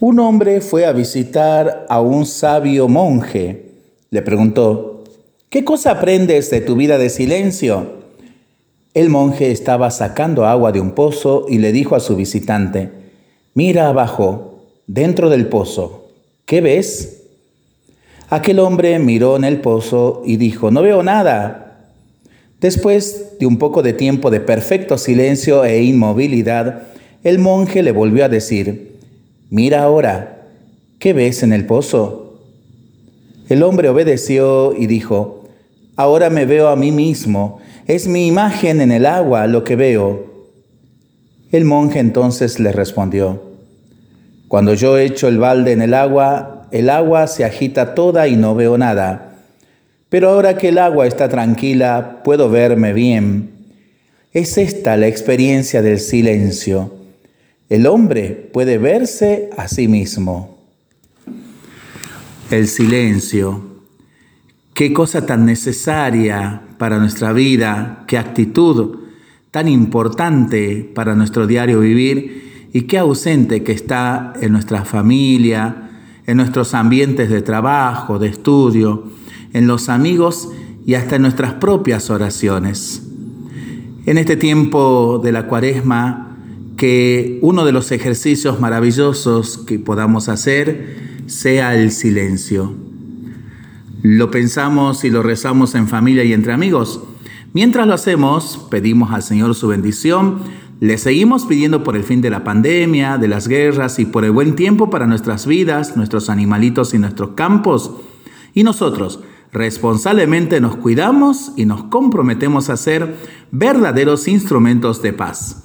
Un hombre fue a visitar a un sabio monje. Le preguntó, ¿qué cosa aprendes de tu vida de silencio? El monje estaba sacando agua de un pozo y le dijo a su visitante, mira abajo, dentro del pozo, ¿qué ves? Aquel hombre miró en el pozo y dijo, no veo nada. Después de un poco de tiempo de perfecto silencio e inmovilidad, el monje le volvió a decir, mira ahora, ¿qué ves en el pozo? El hombre obedeció y dijo, ahora me veo a mí mismo, es mi imagen en el agua lo que veo. El monje entonces le respondió, cuando yo echo el balde en el agua, el agua se agita toda y no veo nada. Pero ahora que el agua está tranquila, puedo verme bien. Es esta la experiencia del silencio. El hombre puede verse a sí mismo. El silencio. Qué cosa tan necesaria para nuestra vida, qué actitud tan importante para nuestro diario vivir y qué ausente que está en nuestra familia, en nuestros ambientes de trabajo, de estudio, en los amigos y hasta en nuestras propias oraciones. En este tiempo de la cuaresma, que uno de los ejercicios maravillosos que podamos hacer sea el silencio lo pensamos y lo rezamos en familia y entre amigos. Mientras lo hacemos, pedimos al Señor su bendición, le seguimos pidiendo por el fin de la pandemia, de las guerras y por el buen tiempo para nuestras vidas, nuestros animalitos y nuestros campos. Y nosotros responsablemente nos cuidamos y nos comprometemos a ser verdaderos instrumentos de paz.